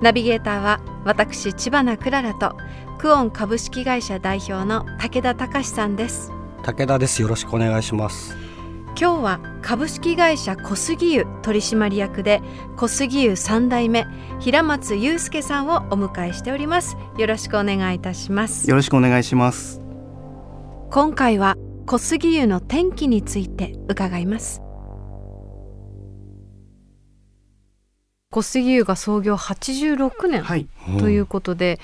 ナビゲーターは私千葉なクララとクオン株式会社代表の武田隆さんです。武田です。よろしくお願いします。今日は株式会社小杉湯取締役で小杉湯三代目平松祐介さんをお迎えしております。よろしくお願いいたします。よろしくお願いします。今回は小杉湯の天気について伺います小杉湯が創業86年はい。ということで、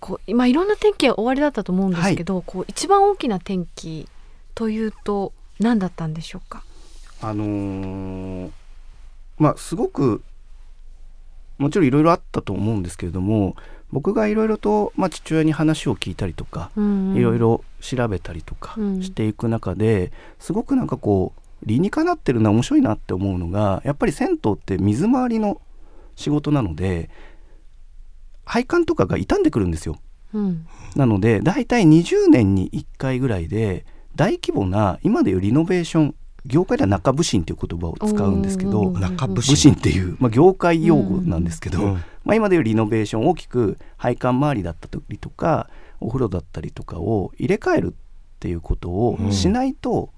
こう今いろんな天気が終わりだったと思うんですけど、こう一番大きな転機というと何だったんでしょうか？あのーまあすごくもちろんいろいろあったと思うんですけれども僕がいろいろと、まあ、父親に話を聞いたりとかいろいろ調べたりとかうん。していく中で、すごくなんかこう理にかなってるな面白いなって思うのがやっぱり銭湯って水回りの仕事なので配管とかが傷んでくるんですよ。うん。なので大体20年に1回ぐらいで大規模な今でいうリノベーション業界では中部審という言葉を使うんですけど中部部審っていう、まあ、業界用語なんですけど、うんまあ、今でいうリノベーション大きく配管周りだったりとかお風呂だったりとかを入れ替えるっていうことをしないと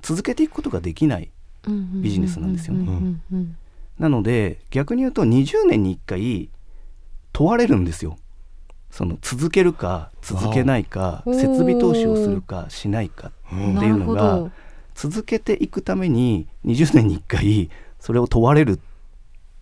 続けていくことができない。ビジネスなんですよね。うんうんうんなので逆に言うと20年に1回問われるんですよ。その続けるか続けないか設備投資をするかしないかうんっていうのがど。続けていくために20年に1回それを問われるっ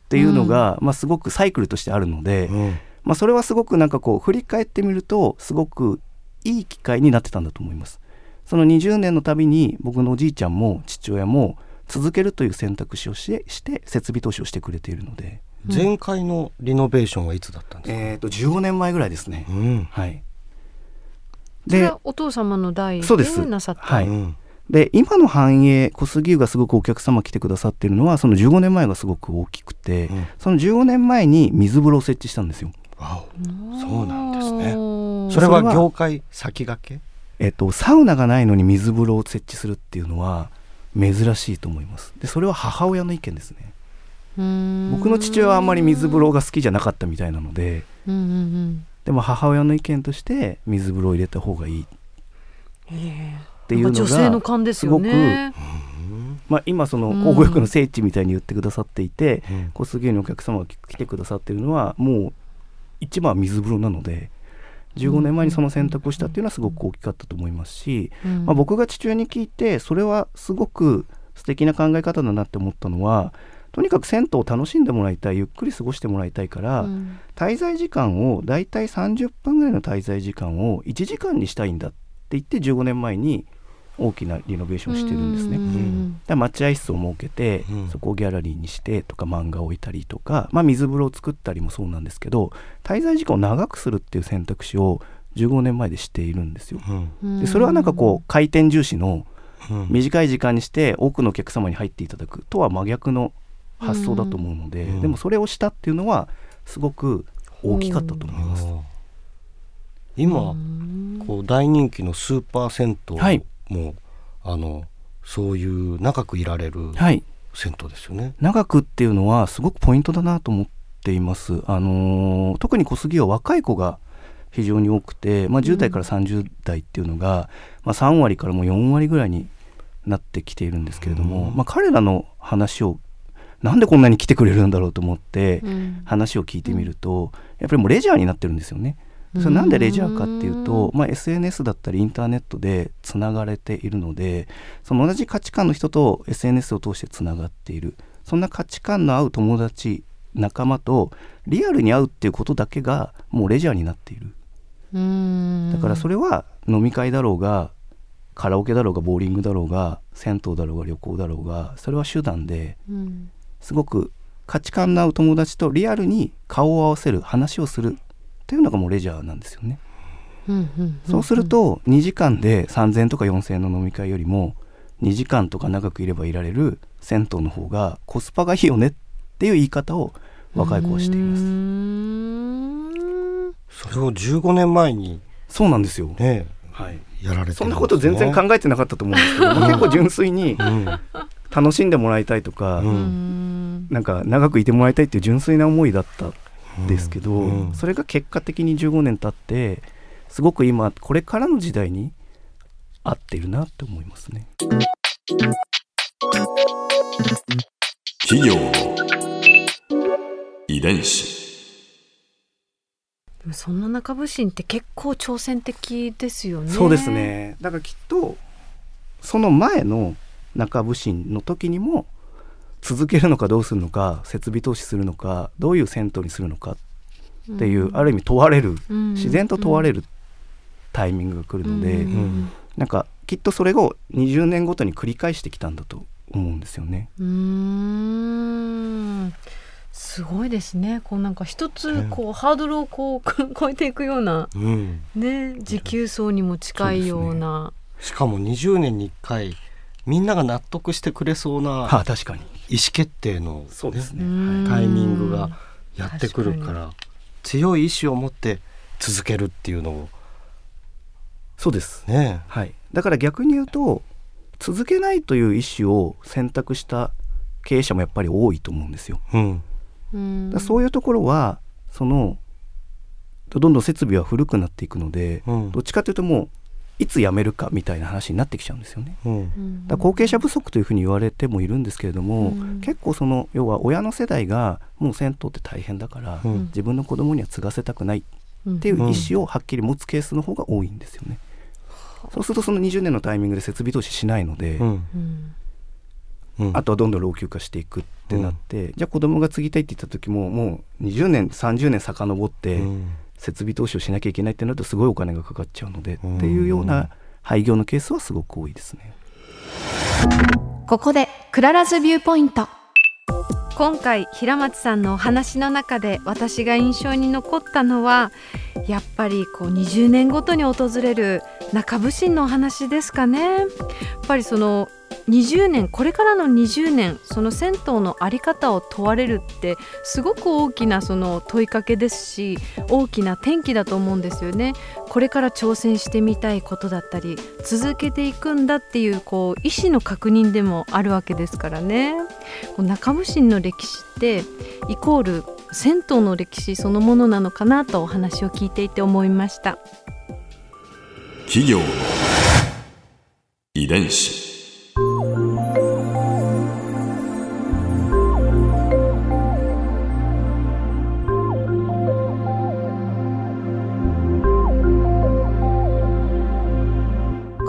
ていうのが、まあ、すごくサイクルとしてあるので、うん。まあ、それはすごくなんかこう振り返ってみるとすごくいい機会になってたんだと思います。その20年のたびに僕のおじいちゃんも父親も続けるという選択肢をしてして設備投資をしてくれているので、前回のリノベーションはいつだったんですか、えー、と15年前ぐらいですね。うん。はい、それではお父様の代そうでなさった？はい。うん。で今の繁栄小杉湯がすごくお客様来てくださっているのはその15年前がすごく大きくて、うん。その15年前に水風呂を設置したんですよ。わお。そうなんですねね。それはそれは業界先駆け？えっと、サウナがないのに水風呂を設置するっていうのは珍しいと思います。でそれは母親の意見ですね。僕の父親はあんまり水風呂が好きじゃなかったみたいなので。うんうんでも母親の意見として水風呂を入れた方がいい。っていうのが女性の勘ですよね。まあ、今そのうん。交互浴の聖地みたいに言ってくださっていて、うん。小杉湯にお客様が来てくださってるのはもう一番は水風呂なので15年前にその選択をしたっていうのはすごく大きかったと思いますし、うん。まあ、僕が父親に聞いてそれはすごく素敵な考え方だなって思ったのはとにかく銭湯を楽しんでもらいたいゆっくり過ごしてもらいたいから、うん。滞在時間をだいたい30分ぐらいの滞在時間を1時間にしたいんだって言って15年前に大きなリノベーションをしてるんですね。うんだから待合室を設けて、うん。そこをギャラリーにしてとか漫画を置いたりとか、まあ、水風呂を作ったりもそうなんですけど滞在時間を長くするっていう選択肢を15年前でしているんですよ。うん。でそれはなんかこう回転重視のうん。短い時間にして多くのお客様に入っていただくとは真逆の発想だと思うので、うん。でもそれをしたっていうのはすごく大きかったと思います。今、うん。こう大人気のスーパー銭湯も、はいあのそういう長くいられるはい銭湯ですよね。長くっていうのはすごくポイントだなと思っています。あのー特に小杉は若い子が非常に多くて、まあ、10代から30代っていうのが、まあ、3割からもう4割ぐらいになってきているんですけれども、うんまあ、彼らの話をなんでこんなに来てくれるんだろうと思ってうん話を聞いてみると、やっぱりもうレジャーになってるんですよね。それなんでレジャーかっていうと、まあ、SNS だったりインターネットでつながれているのでその同じ価値観の人と SNS を通してつながっている。そんな価値観の合う友達仲間とリアルに会うっていうことだけがもうレジャーになっている。うん。だからそれは飲み会だろうがカラオケだろうがボーリングだろうが銭湯だろうが旅行だろうがそれは手段でうん。すごく価値観の合う友達とリアルに顔を合わせる話をするっていうのがもうレジャーなんですよね。そうすると2時間で3,000円とか4,000円の飲み会よりも2時間とか長くいればいられる銭湯の方がコスパがいいよねっていう言い方を若い子はしていうまーす。んそれを15年前にそうなんですよ。ねはい。やられてねそんなこと全然考えてなかったと思うんですけど、結構純粋にうん楽しんでもらいたいとか、うんうんなんか長くいてもらいたいっていう純粋な思いだったんですけど、うんそれが結果的に15年経ってすごく今これからの時代に合ってるなって思いますね。企業の遺伝子。そんな中部心って結構挑戦的ですよね。そうですね。だからきっとその前の中部審の時にも続けるのかどうするのか設備投資するのかどういう銭湯にするのかっていう、ある意味問われるうん。自然と問われるタイミングが来るので、うん。なんかきっとそれを20年ごとに繰り返してきたんだと思うんですよね。うーん。すごいですね。こうなんか一つこうハードルをこう超えていくようなうん。ね持久走にも近いような。しかも20年に1回みんなが納得してくれそうなはあ確かに意思決定の、そうですね。うんタイミングがやってくるか確ら強い意志を持って続けるっていうのをそうです。ねはい。だから逆に言うと続けないという意思を選択した経営者もやっぱり多いと思うんですよ。うんうんだそういうところはそのどんどん設備は古くなっていくので、うんどっちかというともういつ辞めるかみたいな話になってきちゃうんですよね。うん。うん。だ後継者不足というふうに言われてもいるんですけれども、うん。結構その要は親の世代がもう銭湯って大変だから、うん。自分の子供には継がせたくないっていう意思をはっきり持つケースの方が多いんですよね。そうするとその20年のタイミングで設備投資しないので、あとはどんどん老朽化していくってなって、じゃあ子供が継ぎたいって言った時ももう20年30年遡ってうん設備投資をしなきゃいけないってなるとすごいお金がかかっちゃうので、うんっていうような廃業のケースはすごく多いですね。ここで Clara's Viewpoint。今回平松さんのお話の中で私が印象に残ったのはやっぱりこう20年ごとに訪れる中部心のお話ですかね。やっぱりその20年これからの20年その銭湯の在り方を問われるってすごく大きなその問いかけですし大きな転機だと思うんですよね。これから挑戦してみたいことだったり続けていくんだっていうこう意思の確認でもあるわけですからね。中部心の歴史ってイコール銭湯の歴史そのものなのかなとお話を聞いていて思いました。企業遺伝子。